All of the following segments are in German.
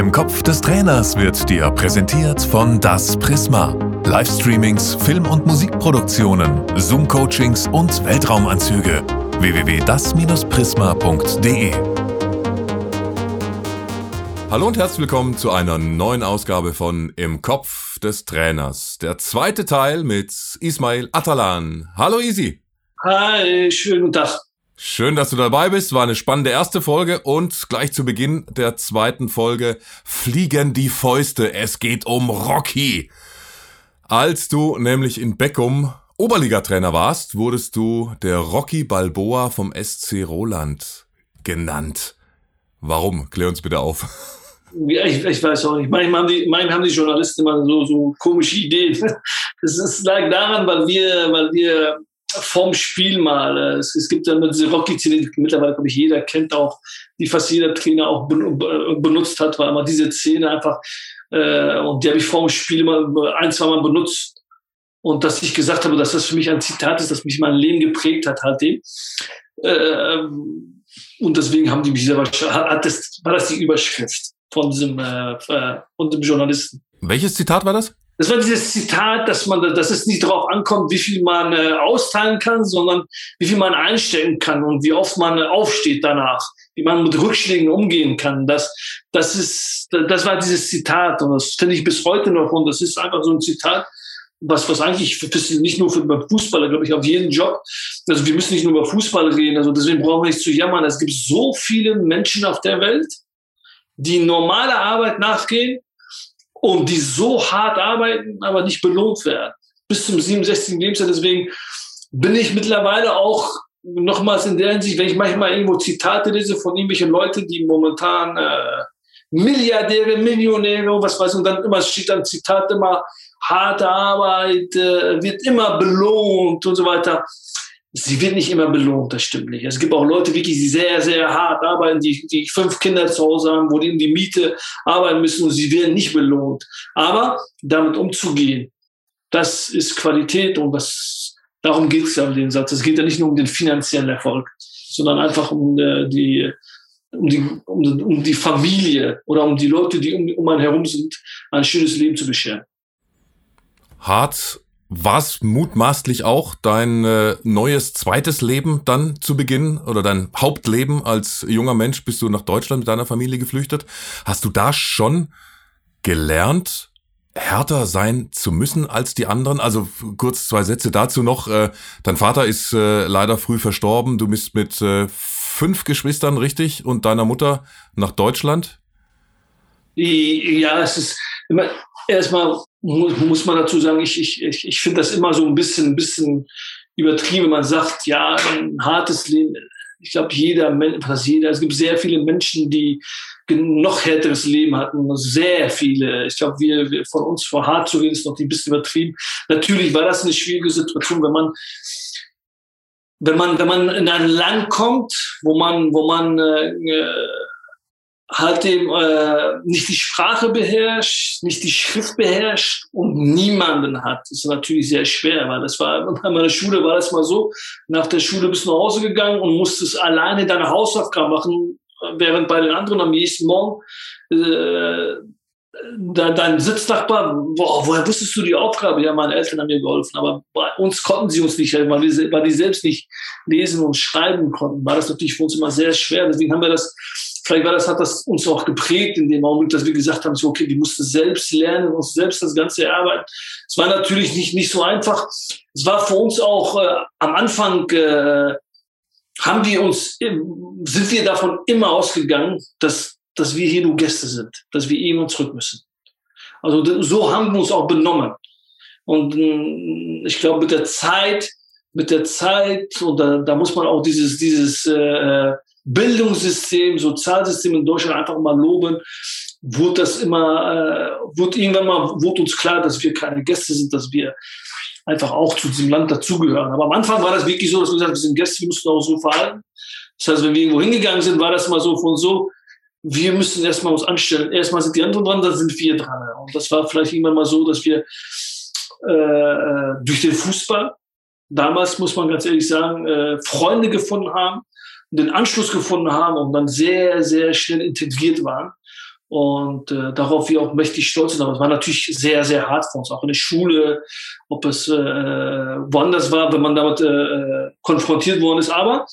Im Kopf des Trainers wird dir präsentiert von Das Prisma. Livestreamings, Film- und Musikproduktionen, Zoom-Coachings und Weltraumanzüge. www.das-prisma.de Hallo und herzlich willkommen zu einer neuen Ausgabe von Im Kopf des Trainers. Der zweite Teil mit Ismail Atalan. Hallo Isi. Hi, schönen guten Tag. Schön, dass du dabei bist. War eine spannende erste Folge und gleich zu Beginn der zweiten Folge fliegen die Fäuste. Es geht um Rocky. Als du nämlich in Beckum Oberligatrainer warst, wurdest du der Rocky Balboa vom SC Roland genannt. Warum? Klär uns bitte auf. Ja, ich, ich weiß auch nicht. Manchmal haben, die, manchmal haben die Journalisten immer so, so komische Ideen. Es lag daran, weil wir, weil wir vom Spiel mal. Äh, es, es gibt dann diese Rocky-Szene, die mittlerweile, glaube ich, jeder kennt auch, die fast jeder Trainer auch benutzt hat, war immer diese Szene einfach, äh, und die habe ich vor dem Spiel immer ein, zwei Mal benutzt. Und dass ich gesagt habe, dass das für mich ein Zitat ist, das mich mein Leben geprägt hat, halt dem. Äh, und deswegen haben die mich selber, hat das, war das die Überschrift von diesem, äh, äh von dem Journalisten. Welches Zitat war das? Das war dieses Zitat, dass man, dass es nicht darauf ankommt, wie viel man äh, austeilen kann, sondern wie viel man einstecken kann und wie oft man äh, aufsteht danach, wie man mit Rückschlägen umgehen kann. Das, das ist, das war dieses Zitat und das finde ich bis heute noch und das ist einfach so ein Zitat, was, was eigentlich für, nicht nur für Fußballer, glaube ich, auf jeden Job. Also wir müssen nicht nur über Fußball reden, also deswegen brauchen wir nicht zu jammern. Es gibt so viele Menschen auf der Welt, die normale Arbeit nachgehen und die so hart arbeiten, aber nicht belohnt werden. Bis zum 67. Lebensjahr. Deswegen bin ich mittlerweile auch nochmals in der Hinsicht, wenn ich manchmal irgendwo Zitate lese von irgendwelchen Leuten, die momentan äh, Milliardäre, Millionäre, was weiß ich, und dann immer steht dann Zitat immer, harte Arbeit äh, wird immer belohnt und so weiter sie wird nicht immer belohnt, das stimmt nicht. Es gibt auch Leute, wirklich, die sehr, sehr hart arbeiten, die, die fünf Kinder zu Hause haben, wo die in die Miete arbeiten müssen und sie werden nicht belohnt. Aber damit umzugehen, das ist Qualität und was, darum geht es ja um den Satz. Es geht ja nicht nur um den finanziellen Erfolg, sondern einfach um äh, die, um die, um, um die Familie oder um die Leute, die um, um einen herum sind, ein schönes Leben zu bescheren. Hart war es mutmaßlich auch dein äh, neues zweites Leben dann zu Beginn oder dein Hauptleben als junger Mensch? Bist du nach Deutschland mit deiner Familie geflüchtet? Hast du da schon gelernt, härter sein zu müssen als die anderen? Also kurz zwei Sätze dazu noch. Äh, dein Vater ist äh, leider früh verstorben. Du bist mit äh, fünf Geschwistern, richtig? Und deiner Mutter nach Deutschland? Ja, es ist immer, erstmal muss man dazu sagen, ich, ich, ich, ich finde das immer so ein bisschen, ein bisschen übertrieben. Man sagt, ja, ein hartes Leben. Ich glaube, jeder, fast jeder, es gibt sehr viele Menschen, die noch härteres Leben hatten, sehr viele. Ich glaube, wir, wir von uns vor hart zu reden, ist noch ein bisschen übertrieben. Natürlich war das eine schwierige Situation, wenn man wenn man wenn man in ein Land kommt, wo man wo man äh, halt eben äh, nicht die Sprache beherrscht, nicht die Schrift beherrscht und niemanden hat. Das ist natürlich sehr schwer, weil das war, bei meiner Schule war das mal so, nach der Schule bist du nach Hause gegangen und musstest alleine deine Hausaufgaben machen, während bei den anderen am nächsten Morgen äh, dein Sitznachbar, boah, woher wusstest du die Aufgabe? Ja, meine Eltern haben mir geholfen, aber bei uns konnten sie uns nicht helfen, weil, wir, weil die selbst nicht lesen und schreiben konnten. War das natürlich für uns immer sehr schwer. Deswegen haben wir das vielleicht war das, hat das uns auch geprägt in dem Augenblick, dass wir gesagt haben, so, okay, die mussten selbst lernen, uns selbst das Ganze erarbeiten. Es war natürlich nicht, nicht so einfach. Es war für uns auch äh, am Anfang, äh, haben wir uns, sind wir davon immer ausgegangen, dass, dass wir hier nur Gäste sind, dass wir irgendwann zurück müssen. Also so haben wir uns auch benommen. Und äh, ich glaube, mit der Zeit, mit der Zeit, und da, da muss man auch dieses, dieses äh, Bildungssystem, Sozialsystem in Deutschland einfach mal loben, wurde das immer, äh, wurde irgendwann mal, wurde uns klar, dass wir keine Gäste sind, dass wir einfach auch zu diesem Land dazugehören. Aber am Anfang war das wirklich so, dass wir gesagt haben, wir sind Gäste, wir müssen auch so verhalten. Das heißt, wenn wir irgendwo hingegangen sind, war das mal so von so, wir müssen erstmal uns anstellen. Erstmal sind die anderen dran, dann sind wir dran. Und das war vielleicht irgendwann mal so, dass wir äh, durch den Fußball, damals muss man ganz ehrlich sagen, äh, Freunde gefunden haben, den Anschluss gefunden haben und dann sehr, sehr schnell integriert waren. und äh, darauf wir auch mächtig stolz sind. Aber es war natürlich sehr, sehr hart für uns, auch in der Schule, ob es äh, woanders war, wenn man damit äh, konfrontiert worden ist. Aber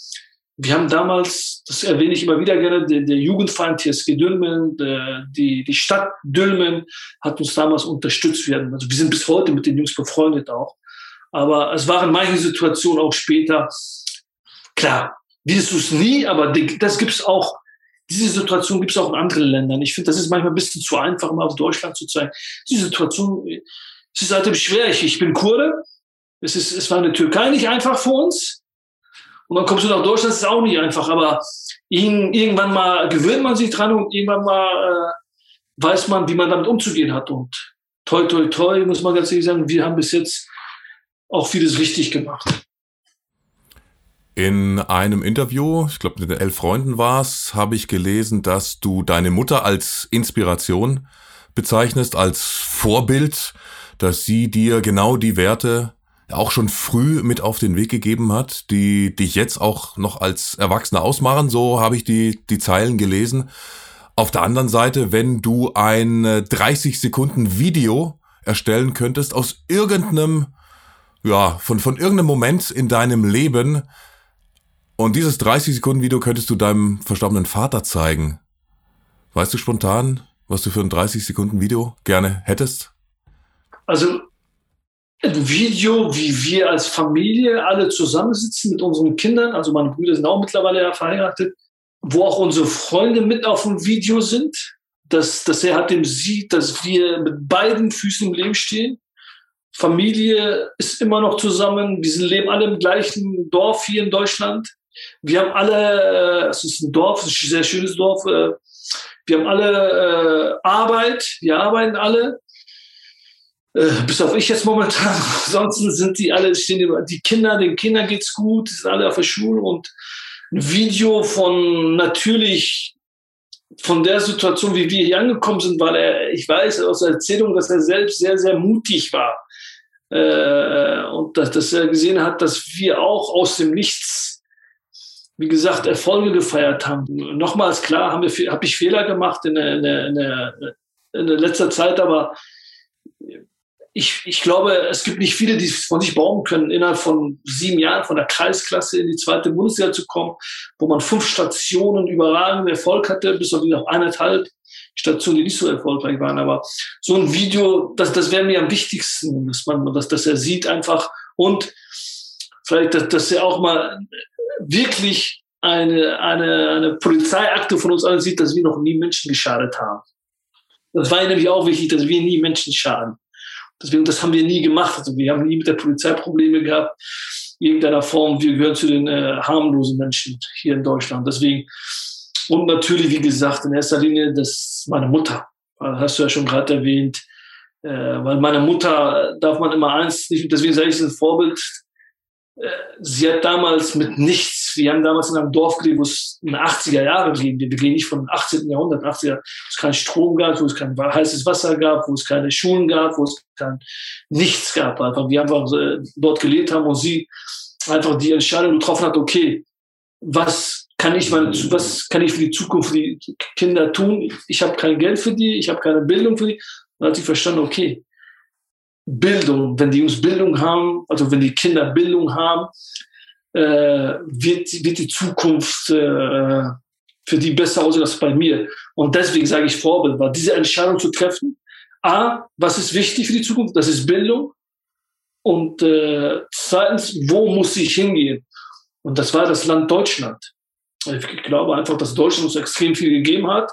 wir haben damals, das erwähne ich immer wieder gerne, der, der Jugendverein TSG Dülmen, der, die, die Stadt Dülmen hat uns damals unterstützt werden. Also wir sind bis heute mit den Jungs befreundet auch. Aber es waren manche Situationen auch später, klar, wirst du es nie, aber das gibt es auch diese Situation gibt es auch in anderen Ländern. Ich finde, das ist manchmal ein bisschen zu einfach, mal auf Deutschland zu zeigen. Diese Situation, es ist halt schwer. Ich, ich bin Kurde. Es, ist, es war in der Türkei nicht einfach für uns. Und dann kommst du nach Deutschland, das ist auch nicht einfach. Aber irgendwann mal gewöhnt man sich dran und irgendwann mal äh, weiß man, wie man damit umzugehen hat. Und toi, toi, toi, muss man ganz ehrlich sagen, wir haben bis jetzt auch vieles richtig gemacht. In einem Interview, ich glaube mit den elf Freunden war's, habe ich gelesen, dass du deine Mutter als Inspiration bezeichnest, als Vorbild, dass sie dir genau die Werte auch schon früh mit auf den Weg gegeben hat, die dich jetzt auch noch als Erwachsener ausmachen. So habe ich die, die Zeilen gelesen. Auf der anderen Seite, wenn du ein 30 Sekunden Video erstellen könntest aus irgendeinem, ja, von, von irgendeinem Moment in deinem Leben, und dieses 30-Sekunden-Video könntest du deinem verstorbenen Vater zeigen. Weißt du spontan, was du für ein 30-Sekunden-Video gerne hättest? Also ein Video, wie wir als Familie alle zusammensitzen mit unseren Kindern, also meine Brüder sind auch mittlerweile ja verheiratet, wo auch unsere Freunde mit auf dem Video sind, dass, dass er halt dem sieht, dass wir mit beiden Füßen im Leben stehen. Familie ist immer noch zusammen, wir leben alle im gleichen Dorf hier in Deutschland. Wir haben alle, äh, es ist ein Dorf, es ist ein sehr schönes Dorf, äh, wir haben alle äh, Arbeit, wir arbeiten alle. bis auf ich jetzt momentan. Ansonsten sind die alle, stehen die Kinder, den Kindern geht's gut, die sind alle auf der Schule und ein Video von natürlich von der Situation, wie wir hier angekommen sind, weil er, ich weiß aus der Erzählung, dass er selbst sehr, sehr mutig war. Äh, und dass, dass er gesehen hat, dass wir auch aus dem Nichts wie gesagt, Erfolge gefeiert haben. Nochmals klar, habe hab ich Fehler gemacht in, der, in, der, in, der, letzter Zeit, aber ich, ich glaube, es gibt nicht viele, die von sich bauen können, innerhalb von sieben Jahren von der Kreisklasse in die zweite Bundesliga zu kommen, wo man fünf Stationen überragenden Erfolg hatte, bis auf noch eineinhalb Stationen, die nicht so erfolgreich waren. Aber so ein Video, das, das wäre mir am wichtigsten, dass man, dass, dass er sieht einfach und vielleicht, dass, dass er auch mal wirklich eine, eine, eine Polizeiakte von uns allen sieht, dass wir noch nie Menschen geschadet haben. Das war nämlich auch wichtig, dass wir nie Menschen schaden. Deswegen, das haben wir nie gemacht. Also wir haben nie mit der Polizei Probleme gehabt. In irgendeiner Form, wir gehören zu den äh, harmlosen Menschen hier in Deutschland. Deswegen, und natürlich, wie gesagt, in erster Linie, das meine Mutter. Das hast du ja schon gerade erwähnt. Äh, weil meine Mutter darf man immer eins nicht, deswegen sage ich, es ein Vorbild sie hat damals mit nichts, wir haben damals in einem Dorf gelebt, wo es in den 80er Jahren ging. Wir gehen nicht vom 18. Jahrhundert, 80er, wo es keinen Strom gab, wo es kein heißes Wasser gab, wo es keine Schulen gab, wo es kein nichts gab. Einfach, wir einfach äh, dort gelebt haben und sie einfach die Entscheidung getroffen hat, okay, was kann ich, meine, was kann ich für die Zukunft für die Kinder tun? Ich habe kein Geld für die, ich habe keine Bildung für die. Dann hat sie verstanden, okay, Bildung, wenn die Jungs Bildung haben, also wenn die Kinder Bildung haben, äh, wird, wird die Zukunft äh, für die besser aussehen als bei mir. Und deswegen sage ich Vorbild, weil diese Entscheidung zu treffen, A, was ist wichtig für die Zukunft? Das ist Bildung. Und äh, zweitens, wo muss ich hingehen? Und das war das Land Deutschland. Ich glaube einfach, dass Deutschland uns extrem viel gegeben hat.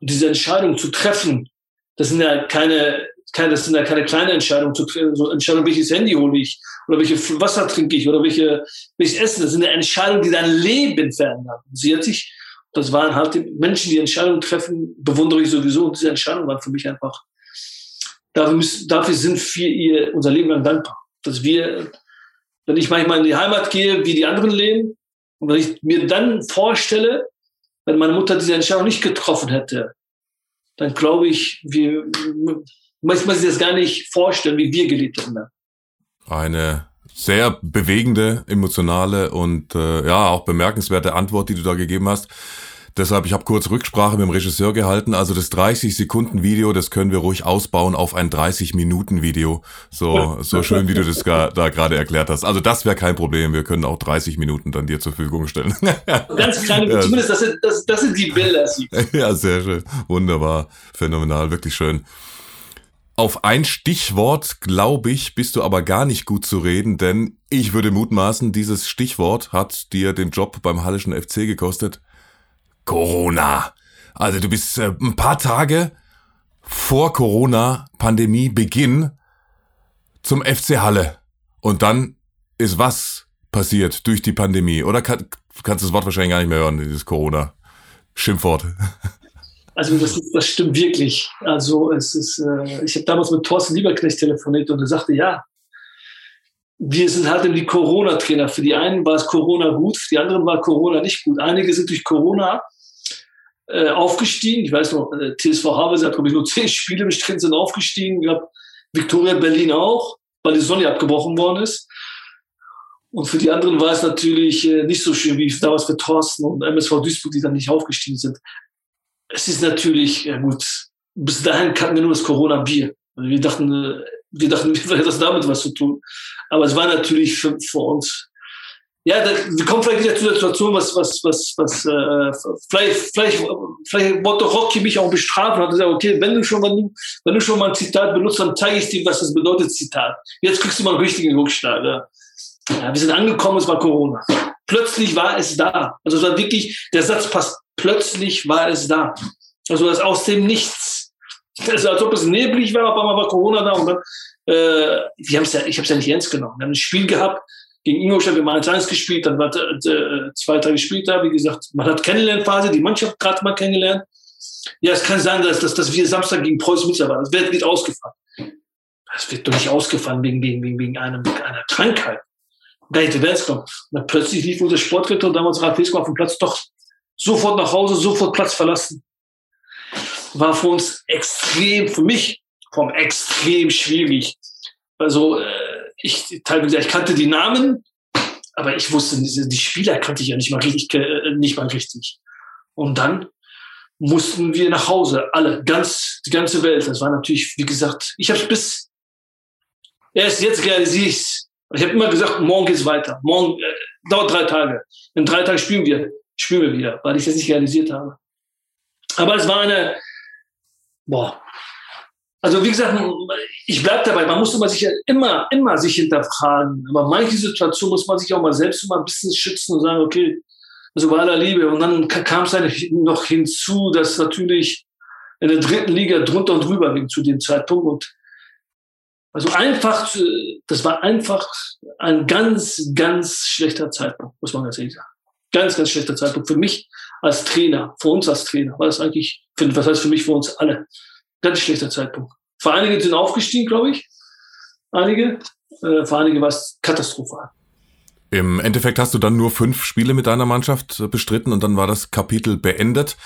Und diese Entscheidung zu treffen, das sind ja keine keine, das sind ja keine kleine Entscheidungen, so Entscheidungen, welches Handy hole ich oder welches Wasser trinke ich oder welche, welches Essen. Das sind ja Entscheidungen, die dein Leben verändern. Sie hat sich, das waren halt die Menschen, die Entscheidungen treffen, bewundere ich sowieso. Und diese Entscheidungen waren für mich einfach, dafür, müssen, dafür sind wir ihr unser Leben lang dankbar. Dass wir, wenn ich manchmal in die Heimat gehe, wie die anderen leben, und wenn ich mir dann vorstelle, wenn meine Mutter diese Entscheidung nicht getroffen hätte, dann glaube ich, wir, manchmal sich das gar nicht vorstellen, wie wir gelebt haben. Eine sehr bewegende, emotionale und äh, ja auch bemerkenswerte Antwort, die du da gegeben hast. Deshalb, ich habe kurz Rücksprache mit dem Regisseur gehalten. Also das 30-Sekunden-Video, das können wir ruhig ausbauen auf ein 30-Minuten-Video. So, so schön, wie du das da gerade erklärt hast. Also das wäre kein Problem. Wir können auch 30 Minuten dann dir zur Verfügung stellen. Ganz kleine, ja. zumindest das sind, das, das sind die Bilder. Ja, sehr schön. Wunderbar. Phänomenal. Wirklich schön. Auf ein Stichwort, glaube ich, bist du aber gar nicht gut zu reden, denn ich würde mutmaßen, dieses Stichwort hat dir den Job beim Hallischen FC gekostet. Corona. Also du bist äh, ein paar Tage vor Corona-Pandemie-Beginn zum FC Halle. Und dann ist was passiert durch die Pandemie? Oder kann, kannst du das Wort wahrscheinlich gar nicht mehr hören, dieses Corona-Schimpfwort? Also das, das stimmt wirklich. Also es ist, äh, ich habe damals mit Thorsten Lieberknecht telefoniert und er sagte, ja, wir sind halt die Corona-Trainer. Für die einen war es Corona gut, für die anderen war Corona nicht gut. Einige sind durch Corona äh, aufgestiegen. Ich weiß noch, äh, TSV Havelse hat, glaube ich, nur zehn Spiele bestritten, sind aufgestiegen. Ich glaube, Viktoria Berlin auch, weil die Sonne abgebrochen worden ist. Und für die anderen war es natürlich äh, nicht so schön wie damals für Thorsten und MSV Duisburg, die dann nicht aufgestiegen sind es ist natürlich, ja gut, bis dahin kannten wir nur das Corona-Bier. Also wir dachten, äh, wir dachten, wir hätten das damit was zu tun. Aber es war natürlich für, für uns. Ja, da, wir kommen vielleicht wieder zu der Situation, was, was, was, was, äh, vielleicht, vielleicht, vielleicht wollte Rocky mich auch bestrafen und hat gesagt, okay, wenn du schon mal, wenn du schon mal ein Zitat benutzt, dann zeige ich dir, was das bedeutet, Zitat. Jetzt kriegst du mal einen richtigen Rückschlag. Ja. ja wir sind angekommen, es war Corona. Plötzlich war es da. Also es war wirklich, der Satz passt plötzlich war es da. Also das aus dem Nichts. Also als ob es neblig war, auf einmal war Corona da und dann, äh, ja, ich habe es ja nicht ernst genommen. Wir haben ein Spiel gehabt gegen Ingolstadt, wir haben 1-1 gespielt, dann war äh, zwei Tage später, wie gesagt, man hat Kennenlernphase, die Mannschaft gerade mal kennengelernt. Ja, es kann sein, dass, dass, dass wir Samstag gegen Preußen Münster waren. Das wird, wird ausgefallen. Das wird doch nicht ausgefallen wegen, wegen, wegen, wegen einem, einer Krankheit. Gar nicht ernst genommen. Plötzlich lief unser Sportdirektor damals Ralf Wesko auf dem Platz doch sofort nach Hause, sofort Platz verlassen. War für uns extrem, für mich vom extrem schwierig. Also äh, ich teilweise, ich kannte die Namen, aber ich wusste, die Spieler kannte ich ja nicht mal richtig, äh, nicht mal richtig. Und dann mussten wir nach Hause, alle, ganz, die ganze Welt. Das war natürlich, wie gesagt, ich habe bis erst jetzt realisiere ich Ich habe immer gesagt, morgen geht's weiter. Morgen äh, dauert drei Tage. In drei Tagen spielen wir spüre wieder, weil ich das nicht realisiert habe. Aber es war eine, boah, also wie gesagt, ich bleibe dabei, man muss immer sich immer, immer sich hinterfragen. Aber manche Situationen muss man sich auch mal selbst mal ein bisschen schützen und sagen, okay, also bei aller Liebe. Und dann kam es dann noch hinzu, dass natürlich in der dritten Liga drunter und drüber ging zu dem Zeitpunkt. Und also einfach, das war einfach ein ganz, ganz schlechter Zeitpunkt, muss man ganz ehrlich sagen ganz, ganz schlechter Zeitpunkt für mich als Trainer, für uns als Trainer. War das eigentlich, für, was heißt für mich, für uns alle? Ganz schlechter Zeitpunkt. Für einige sind aufgestiegen, glaube ich. Einige. Äh, für einige war es katastrophal. Im Endeffekt hast du dann nur fünf Spiele mit deiner Mannschaft bestritten und dann war das Kapitel beendet.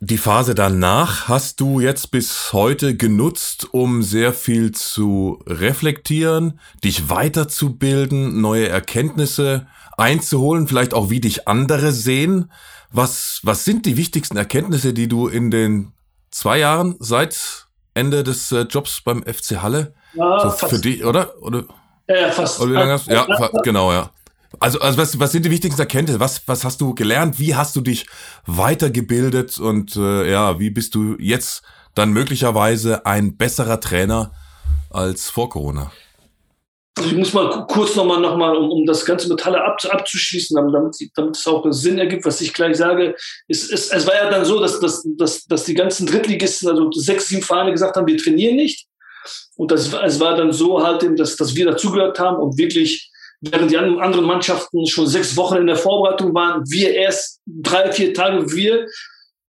Die Phase danach hast du jetzt bis heute genutzt, um sehr viel zu reflektieren, dich weiterzubilden, neue Erkenntnisse einzuholen, vielleicht auch wie dich andere sehen. Was, was sind die wichtigsten Erkenntnisse, die du in den zwei Jahren seit Ende des äh, Jobs beim FC Halle ja, so für dich, oder? oder? Ja, fast. Oder wie lange hast, ja, ja, genau, ja. Also, also was, was sind die wichtigsten Erkenntnisse? Was, was hast du gelernt? Wie hast du dich weitergebildet? Und äh, ja, wie bist du jetzt dann möglicherweise ein besserer Trainer als vor Corona? Also ich muss mal kurz nochmal, noch mal, um, um das ganze Metalle ab, abzuschließen, damit, damit es auch Sinn ergibt, was ich gleich sage. Es, es, es war ja dann so, dass, dass, dass, dass die ganzen Drittligisten, also sechs, sieben Vereine gesagt haben, wir trainieren nicht. Und das, es war dann so halt, dass, dass wir dazugehört haben und wirklich, während die anderen Mannschaften schon sechs Wochen in der Vorbereitung waren, wir erst drei, vier Tage, wir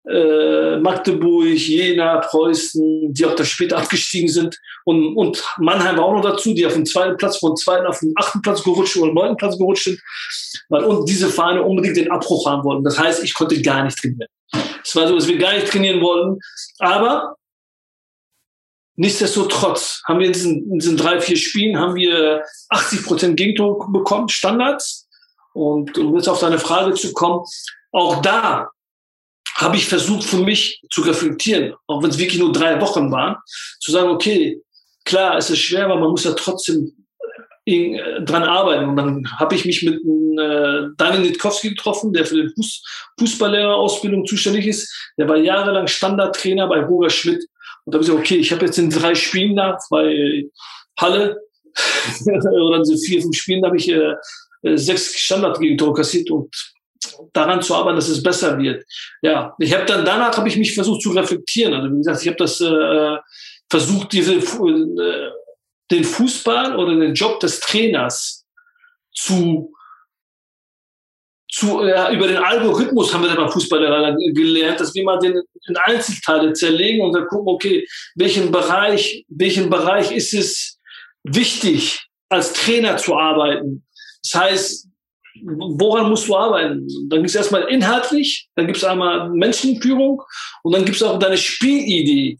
äh, Magdeburg, Jena, Preußen, die auch da später abgestiegen sind und, und Mannheim war auch noch dazu, die auf dem zweiten Platz von zweiten auf den achten Platz gerutscht oder neunten Platz gerutscht sind, weil und diese Vereine unbedingt den Abbruch haben wollten. Das heißt, ich konnte gar nicht trainieren. Es war so, dass wir gar nicht trainieren wollten, aber Nichtsdestotrotz haben wir in diesen, in diesen drei, vier Spielen haben wir 80 Prozent Gegentor bekommen, Standards. Und um jetzt auf deine Frage zu kommen, auch da habe ich versucht, für mich zu reflektieren, auch wenn es wirklich nur drei Wochen waren, zu sagen, okay, klar, es ist schwer, aber man muss ja trotzdem äh, dran arbeiten. Und dann habe ich mich mit äh, Daniel Nitkowski getroffen, der für die Fuß Fußballlehrerausbildung zuständig ist. Der war jahrelang Standardtrainer bei Roger Schmidt. Und da habe ich gesagt, okay, ich habe jetzt in drei Spielen da bei Halle oder in vier, fünf Spielen habe ich äh, äh sechs Standardgegentore kassiert und daran zu arbeiten, dass es besser wird. Ja, ich habe dann danach habe ich mich versucht zu reflektieren. Also wie gesagt, ich habe das äh, versucht, diese äh, den Fußball oder den Job des Trainers zu zu, ja, über den Algorithmus haben wir dann beim Fußball gelernt, dass wir mal den in Einzelteile zerlegen und dann gucken, okay, welchen Bereich, welchen Bereich ist es wichtig, als Trainer zu arbeiten? Das heißt, woran musst du arbeiten? Dann gibt es erstmal inhaltlich, dann gibt es einmal Menschenführung und dann gibt es auch deine Spielidee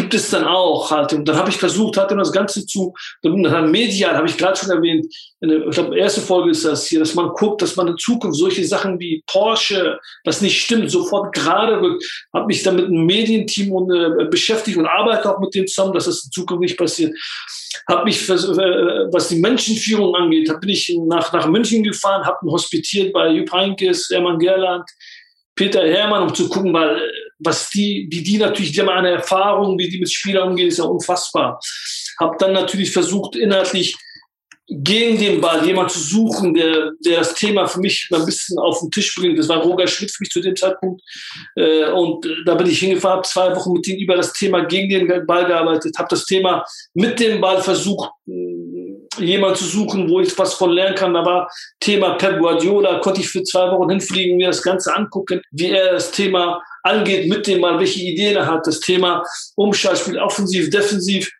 gibt es dann auch halt. Und dann habe ich versucht, halt das Ganze zu, dann medial, habe ich gerade schon erwähnt, eine, ich glaube, erste Folge ist das hier, dass man guckt, dass man in Zukunft solche Sachen wie Porsche, was nicht stimmt, sofort gerade rückt. Habe mich dann mit einem Medienteam und, äh, beschäftigt und arbeite auch mit dem zusammen, dass das in Zukunft nicht passiert. Habe mich, äh, was die Menschenführung angeht, da bin ich nach, nach München gefahren, habe hospitiert bei Jupp Heynckes, Hermann Gerland, Peter Hermann, um zu gucken, weil was die, wie die natürlich, die haben eine Erfahrung, wie die mit Spielern umgehen, ist ja unfassbar. Hab dann natürlich versucht, inhaltlich gegen den Ball jemand zu suchen, der, der das Thema für mich mal ein bisschen auf den Tisch bringt. Das war Roger Schmidt für mich zu dem Zeitpunkt. Äh, und da bin ich hingefahren, habe zwei Wochen mit ihm über das Thema gegen den Ball gearbeitet, habe das Thema mit dem Ball versucht, jemand zu suchen, wo ich was von lernen kann. Da war Thema Pep Guardiola, konnte ich für zwei Wochen hinfliegen, mir das Ganze angucken, wie er das Thema angeht mit dem Mal, welche Ideen er hat. Das Thema Umschaltspiel, offensiv, defensiv.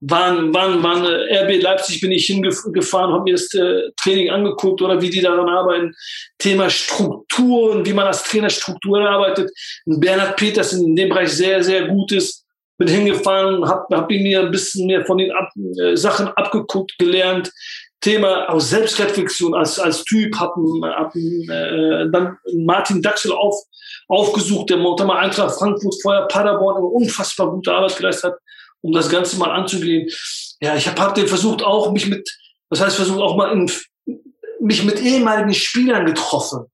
Wann, wann, wann äh, RB Leipzig bin ich hingefahren, habe mir das äh, Training angeguckt oder wie die daran arbeiten. Thema Strukturen, wie man als Trainer Strukturen arbeitet. Bernhard Peters in dem Bereich sehr, sehr gut ist bin hingefahren, habe hab mir ein bisschen mehr von den Ab äh, Sachen abgeguckt, gelernt. Thema aus Selbstreflexion als, als Typ, habe hab, äh, dann Martin Daxel auf, aufgesucht, der Montamer Eintracht Frankfurt, vorher Paderborn, eine unfassbar gute Arbeit geleistet hat, um das Ganze mal anzugehen. Ja, ich habe hab den versucht auch, mich mit, das heißt, versucht auch mal in, mich mit ehemaligen Spielern getroffen.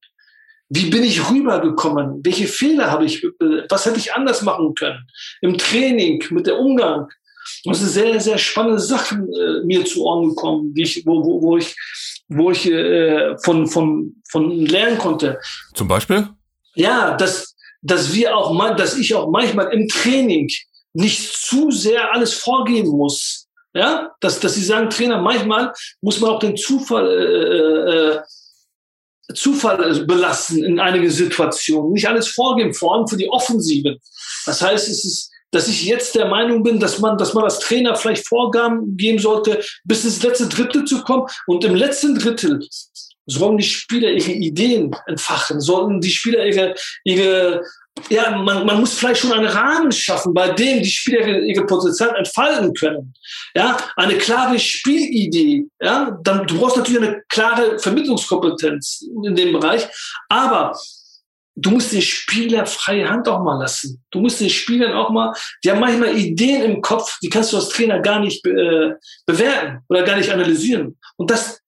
Wie bin ich rübergekommen? Welche Fehler habe ich, was hätte ich anders machen können? Im Training, mit der Umgang. Das sind sehr, sehr spannende Sachen äh, mir zu Ohren gekommen, die ich, wo, wo, wo ich, wo ich äh, von, von, von lernen konnte. Zum Beispiel? Ja, dass, dass wir auch, dass ich auch manchmal im Training nicht zu sehr alles vorgeben muss. Ja, dass, dass sie sagen, Trainer, manchmal muss man auch den Zufall äh, äh, Zufall belassen in einigen Situationen, nicht alles vorgeben, vor allem für die Offensiven. Das heißt, es ist, dass ich jetzt der Meinung bin, dass man, dass man als Trainer vielleicht Vorgaben geben sollte, bis ins letzte Drittel zu kommen. Und im letzten Drittel sollen die Spieler ihre Ideen entfachen, sollen die Spieler ihre, ihre ja, man, man muss vielleicht schon einen Rahmen schaffen, bei dem die Spieler ihre Potenzial entfalten können. Ja, eine klare Spielidee. Ja, dann du brauchst natürlich eine klare Vermittlungskompetenz in dem Bereich, aber du musst den Spieler freie Hand auch mal lassen. Du musst den Spielern auch mal, die haben manchmal Ideen im Kopf, die kannst du als Trainer gar nicht äh, bewerten oder gar nicht analysieren. Und das,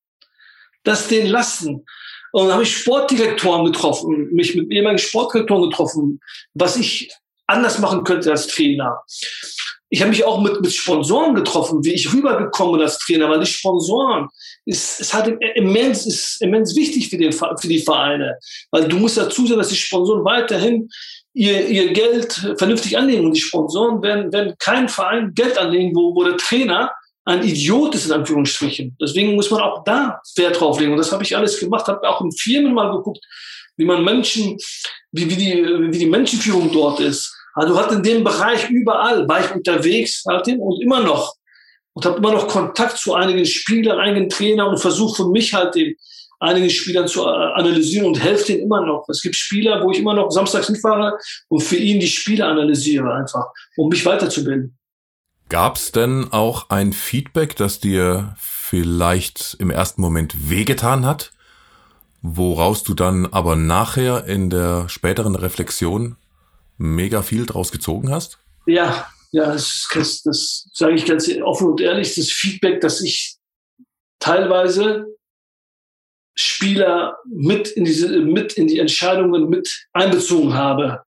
das den lassen. Und dann habe ich Sportdirektoren getroffen, mich mit ehemaligen Sportdirektoren getroffen, was ich anders machen könnte als Trainer. Ich habe mich auch mit, mit Sponsoren getroffen, wie ich rübergekommen bin als Trainer, weil die Sponsoren ist, ist halt immens, ist immens wichtig für, den, für die Vereine. Weil du musst dazu sehen, dass die Sponsoren weiterhin ihr, ihr Geld vernünftig anlegen. Und die Sponsoren werden, werden kein Verein Geld anlegen, wo, wo der Trainer ein Idiot ist, in Anführungsstrichen. Deswegen muss man auch da Wert drauf legen. Und das habe ich alles gemacht, habe auch in Firmen mal geguckt, wie man Menschen, wie, wie, die, wie die Menschenführung dort ist. Also hat in dem Bereich überall, war ich unterwegs halt und immer noch. Und habe immer noch Kontakt zu einigen Spielern, einigen Trainern und versuche für mich halt den einigen Spielern zu analysieren und helfe denen immer noch. Es gibt Spieler, wo ich immer noch samstags hinfahre und für ihn die Spiele analysiere einfach, um mich weiterzubilden. Gab es denn auch ein Feedback, das dir vielleicht im ersten Moment wehgetan hat? woraus du dann aber nachher in der späteren Reflexion mega viel draus gezogen hast? Ja, ja, das, das, das sage ich ganz offen und ehrlich, das Feedback, dass ich teilweise Spieler mit in diese, mit in die Entscheidungen mit einbezogen habe.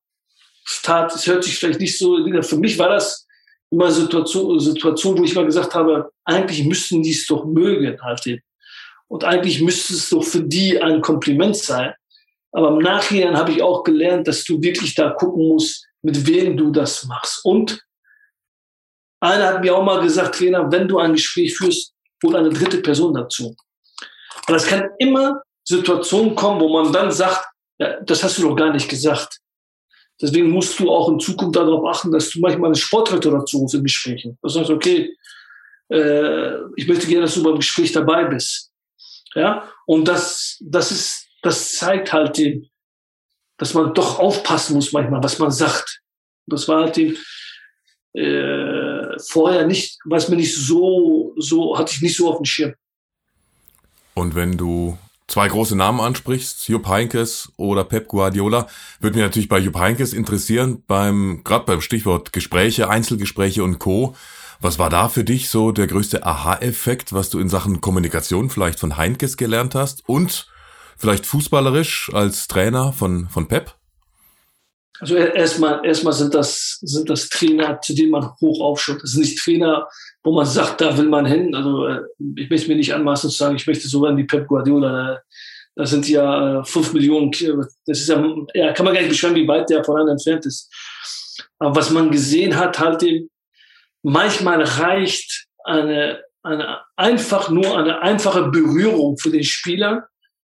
Es tat, es hört sich vielleicht nicht so, für mich war das immer eine Situation, Situation, wo ich mal gesagt habe, eigentlich müssten die es doch mögen halt eben. Und eigentlich müsste es doch für die ein Kompliment sein. Aber im Nachhinein habe ich auch gelernt, dass du wirklich da gucken musst, mit wem du das machst. Und einer hat mir auch mal gesagt, Trainer, wenn du ein Gespräch führst, hol eine dritte Person dazu. Und es kann immer Situationen kommen, wo man dann sagt, ja, das hast du doch gar nicht gesagt. Deswegen musst du auch in Zukunft darauf achten, dass du manchmal eine Sportretter dazu hast in Gesprächen. Das heißt, okay, äh, ich möchte gerne, dass du beim Gespräch dabei bist. Ja, und das, das ist, das zeigt halt dem, dass man doch aufpassen muss manchmal, was man sagt. Das war halt dem, äh, vorher nicht, was mir nicht so, so, hatte ich nicht so auf dem Schirm. Und wenn du zwei große Namen ansprichst, Jupp Heinkes oder Pep Guardiola, würde mich natürlich bei Jupp Heinkes interessieren, beim, gerade beim Stichwort Gespräche, Einzelgespräche und Co. Was war da für dich so der größte Aha-Effekt, was du in Sachen Kommunikation vielleicht von Heinkes gelernt hast und vielleicht fußballerisch als Trainer von, von Pep? Also erstmal, erstmal sind das, sind das Trainer, zu denen man hoch aufschaut. Das sind nicht Trainer, wo man sagt, da will man hin. Also äh, ich möchte mir nicht anmaßen zu sagen, ich möchte so werden wie Pep Guardiola. Da sind ja äh, fünf Millionen, das ist ja, ja, kann man gar nicht beschreiben, wie weit der voran entfernt ist. Aber was man gesehen hat, halt eben, manchmal reicht eine, eine einfach nur eine einfache Berührung für den Spieler,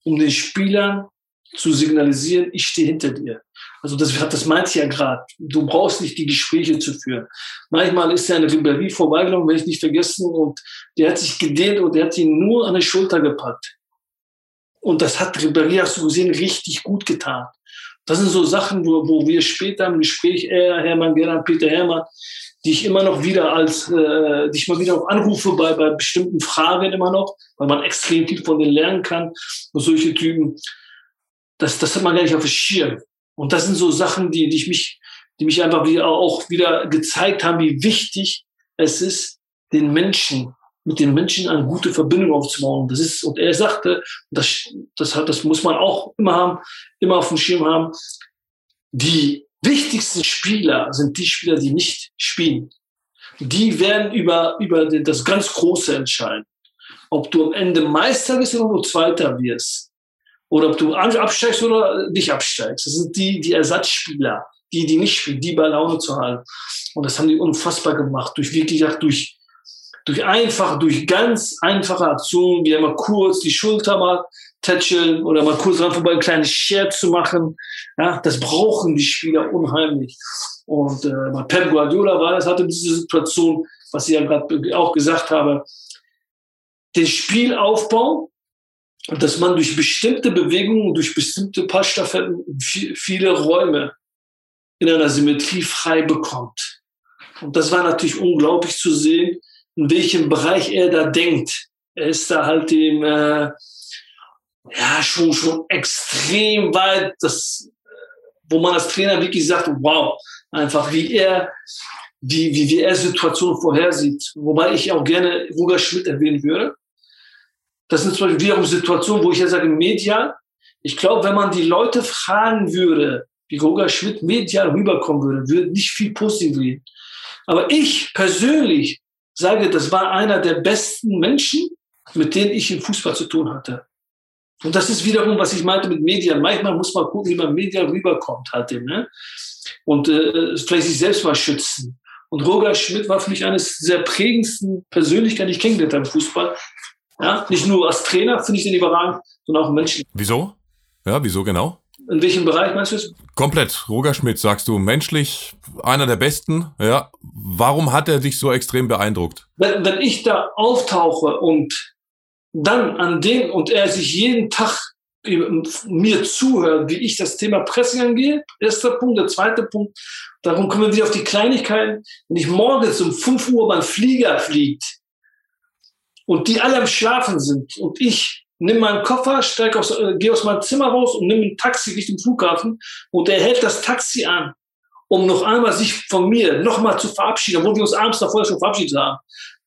um den Spielern zu signalisieren, ich stehe hinter dir. Also das, das meint ja gerade. Du brauchst nicht die Gespräche zu führen. Manchmal ist ja eine Ribéry vorbeigelaufen, werde ich nicht vergessen, und der hat sich gedehnt und der hat ihn nur an die Schulter gepackt. Und das hat Ribéry, hast du gesehen, richtig gut getan. Das sind so Sachen, wo, wo wir später im Gespräch, er, Hermann Gerhard, Peter Hermann, die ich immer noch wieder als, äh, die ich mal wieder auch anrufe bei, bei bestimmten Fragen immer noch, weil man extrem viel von denen lernen kann. Und solche Typen, das, das hat man gar nicht auf dem Schirm. Und das sind so Sachen, die, die ich mich, die mich einfach wieder auch wieder gezeigt haben, wie wichtig es ist, den Menschen, mit den Menschen eine gute Verbindung aufzubauen. Das ist, und er sagte, das, das, hat, das muss man auch immer haben, immer auf dem Schirm haben. Die wichtigsten Spieler sind die Spieler, die nicht spielen. Die werden über, über das ganz Große entscheiden. Ob du am Ende Meister bist oder du Zweiter wirst. Oder ob du absteigst oder nicht absteigst. Das sind die, die Ersatzspieler, die, die nicht spielen, die bei Laune zu halten. Und das haben die unfassbar gemacht. Durch wirklich durch, durch einfach, durch ganz einfache Aktionen, wie einmal kurz die Schulter mal tätscheln oder mal kurz dran vorbei ein kleines Scherz zu machen. Ja, das brauchen die Spieler unheimlich. Und äh, bei Pep Guardiola war das, hatte diese Situation, was ich ja gerade auch gesagt habe, den Spielaufbau dass man durch bestimmte Bewegungen, durch bestimmte Passstaffetten viele Räume in einer Symmetrie frei bekommt. Und das war natürlich unglaublich zu sehen, in welchem Bereich er da denkt. Er ist da halt dem, äh, ja, schon, schon extrem weit, das, wo man als Trainer wirklich sagt, wow, einfach wie er, wie, wie, wie er Situationen vorhersieht. Wobei ich auch gerne Roger Schmidt erwähnen würde. Das sind zum Beispiel wiederum Situationen, wo ich ja sage, medial, ich glaube, wenn man die Leute fragen würde, wie Roger Schmidt medial rüberkommen würde, würde nicht viel positiv reden. Aber ich persönlich sage, das war einer der besten Menschen, mit denen ich im Fußball zu tun hatte. Und das ist wiederum, was ich meinte mit Medien. Manchmal muss man gucken, wie man medial rüberkommt halt eben, ne? Und äh, vielleicht sich selbst mal schützen. Und Roger Schmidt war für mich eines der prägendsten Persönlichkeiten, die ich kennengelernt habe im Fußball. Ja, nicht nur als Trainer finde ich den überragend, sondern auch Menschen. Wieso? Ja, wieso genau? In welchem Bereich meinst du es? Komplett. Roger Schmidt, sagst du, menschlich einer der besten. Ja. Warum hat er dich so extrem beeindruckt? Wenn, wenn ich da auftauche und dann an den und er sich jeden Tag mir zuhört, wie ich das Thema Pressing angehe, erster Punkt. Der zweite Punkt, darum kommen wir wieder auf die Kleinigkeiten. Wenn ich morgens um 5 Uhr beim Flieger fliegt, und die alle am Schlafen sind und ich nimm meinen Koffer, steig aus, äh, geh aus meinem Zimmer raus und nimm ein Taxi Richtung Flughafen. Und er hält das Taxi an, um noch einmal sich von mir nochmal zu verabschieden, obwohl wir uns abends davor schon verabschiedet haben.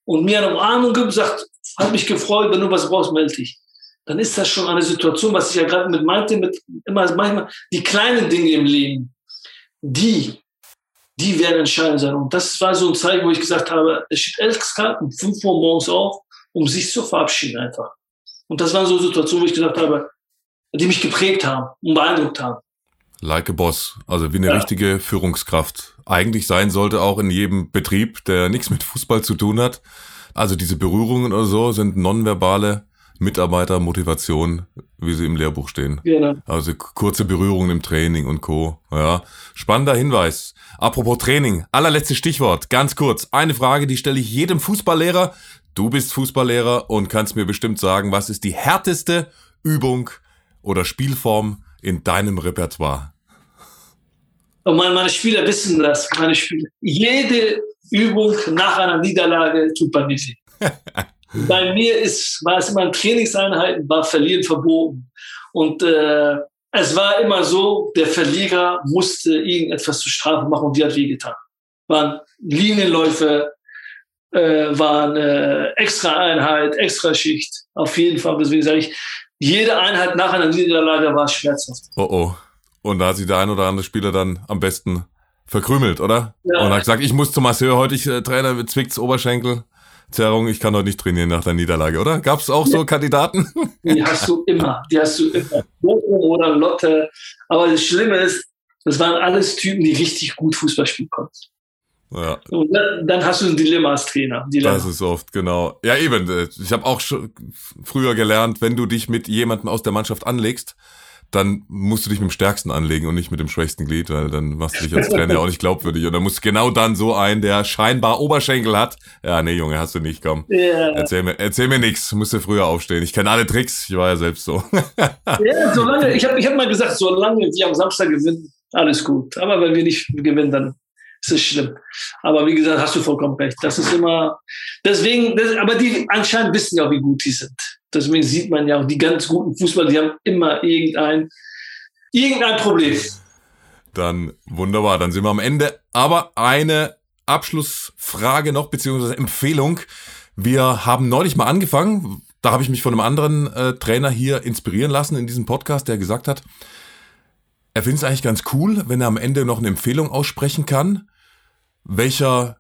Und mir eine Umarmung gibt und sagt, hat mich gefreut, wenn du was brauchst, melde dich. Dann ist das schon eine Situation, was ich ja gerade mit meinte, mit immer manchmal die kleinen Dinge im Leben, die, die werden entscheidend sein. Und das war so ein Zeichen, wo ich gesagt habe, es steht elf um 5 Uhr morgens auf, um sich zu verabschieden einfach. Und das waren so Situationen, wo ich gesagt habe, die mich geprägt haben und beeindruckt haben. Like a Boss, also wie eine ja. richtige Führungskraft. Eigentlich sein sollte auch in jedem Betrieb, der nichts mit Fußball zu tun hat. Also diese Berührungen oder so sind nonverbale Mitarbeitermotivation, wie sie im Lehrbuch stehen. Genau. Also kurze Berührungen im Training und Co. Ja, spannender Hinweis. Apropos Training, allerletztes Stichwort, ganz kurz. Eine Frage, die stelle ich jedem Fußballlehrer. Du bist Fußballlehrer und kannst mir bestimmt sagen, was ist die härteste Übung oder Spielform in deinem Repertoire? Und meine, meine Spieler wissen das. Meine Spieler. Jede Übung nach einer Niederlage tut bei mir weh. bei mir ist, war es immer in Trainingseinheiten, war Verlieren verboten. Und äh, es war immer so, der Verlierer musste irgendetwas zur Strafe machen und die hat wehgetan. Waren Linienläufe, äh, waren äh, extra Einheit, extra Schicht. Auf jeden Fall. Deswegen sage ich, jede Einheit nach einer Niederlage war schmerzhaft. Oh oh. Und da hat sich der ein oder andere Spieler dann am besten verkrümelt, oder? Ja. Und hat gesagt, ich muss zum Masseur heute, ich äh, Trainer zwickt's Oberschenkel. Zerrung, ich kann heute nicht trainieren nach der Niederlage, oder? Gab es auch ja. so Kandidaten? Die hast du immer. Die hast du immer. oder Lotte. Aber das Schlimme ist, das waren alles Typen, die richtig gut Fußball spielen konnten. Ja. Dann, dann, hast du ein Dilemma als Trainer. Dilemma. Das ist oft, genau. Ja, eben. Äh, ich habe auch schon früher gelernt, wenn du dich mit jemandem aus der Mannschaft anlegst, dann musst du dich mit dem Stärksten anlegen und nicht mit dem schwächsten Glied, weil dann machst du dich als Trainer auch nicht glaubwürdig. Und dann musst du genau dann so einen, der scheinbar Oberschenkel hat. Ja, nee, Junge, hast du nicht, komm. Yeah. Erzähl mir, erzähl mir nichts, musst du früher aufstehen. Ich kenne alle Tricks, ich war ja selbst so. ja, solange, ich habe ich hab mal gesagt, solange wir am Samstag gewinnen, alles gut. Aber wenn wir nicht gewinnen, dann ist es schlimm. Aber wie gesagt, hast du vollkommen recht. Das ist immer, deswegen, das, aber die anscheinend wissen ja, wie gut die sind. Deswegen sieht man ja auch die ganz guten Fußballer, die haben immer irgendein, irgendein Problem. Dann wunderbar, dann sind wir am Ende. Aber eine Abschlussfrage noch, beziehungsweise Empfehlung. Wir haben neulich mal angefangen, da habe ich mich von einem anderen äh, Trainer hier inspirieren lassen in diesem Podcast, der gesagt hat, er findet es eigentlich ganz cool, wenn er am Ende noch eine Empfehlung aussprechen kann, welcher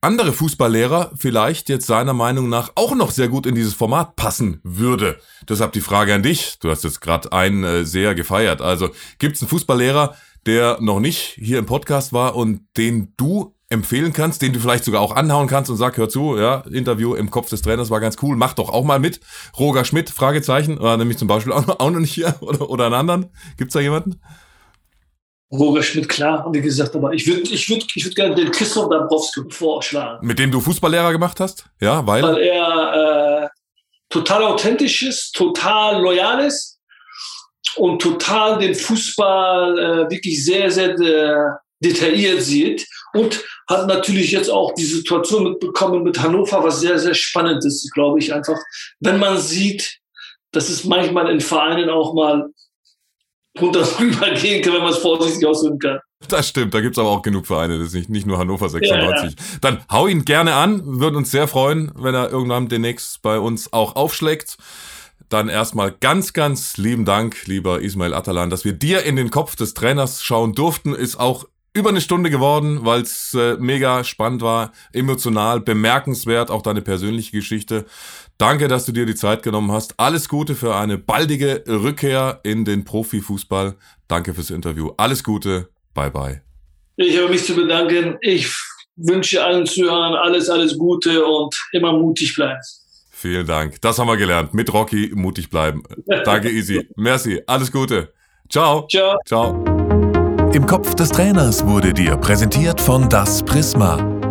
andere Fußballlehrer vielleicht jetzt seiner Meinung nach auch noch sehr gut in dieses Format passen würde. Deshalb die Frage an dich. Du hast jetzt gerade einen äh, sehr gefeiert. Also gibt es einen Fußballlehrer, der noch nicht hier im Podcast war und den du empfehlen kannst, den du vielleicht sogar auch anhauen kannst und sag, hör zu, ja, Interview im Kopf des Trainers war ganz cool, mach doch auch mal mit. Roger Schmidt, Fragezeichen, war nämlich zum Beispiel auch, noch nicht hier oder, oder einen anderen. Gibt's da jemanden? Roger Schmidt, klar, wie gesagt, aber ich würde ich würd, ich würd gerne den Christoph Dabrowski vorschlagen. Mit dem du Fußballlehrer gemacht hast? Ja, weil? Weil er äh, total authentisch ist, total loyal ist und total den Fußball äh, wirklich sehr, sehr äh, detailliert sieht und hat natürlich jetzt auch die Situation mitbekommen mit Hannover, was sehr, sehr spannend ist, glaube ich, einfach, wenn man sieht, dass es manchmal in Vereinen auch mal drunter drüber gehen kann, wenn man es vorsichtig ausdrücken kann. Das stimmt, da gibt's aber auch genug Vereine, das ist nicht, nicht nur Hannover 96. Ja, ja. Dann hau ihn gerne an, würden uns sehr freuen, wenn er irgendwann demnächst bei uns auch aufschlägt. Dann erstmal ganz, ganz lieben Dank, lieber Ismail Atalan, dass wir dir in den Kopf des Trainers schauen durften. Ist auch über eine Stunde geworden, weil es äh, mega spannend war, emotional, bemerkenswert, auch deine persönliche Geschichte. Danke, dass du dir die Zeit genommen hast. Alles Gute für eine baldige Rückkehr in den Profifußball. Danke fürs Interview. Alles Gute. Bye bye. Ich habe mich zu bedanken. Ich wünsche allen Zuhörern alles, alles Gute und immer mutig bleiben. Vielen Dank. Das haben wir gelernt. Mit Rocky mutig bleiben. Danke, Easy. Merci. Alles Gute. Ciao. Ciao. Ciao. Im Kopf des Trainers wurde dir präsentiert von Das Prisma.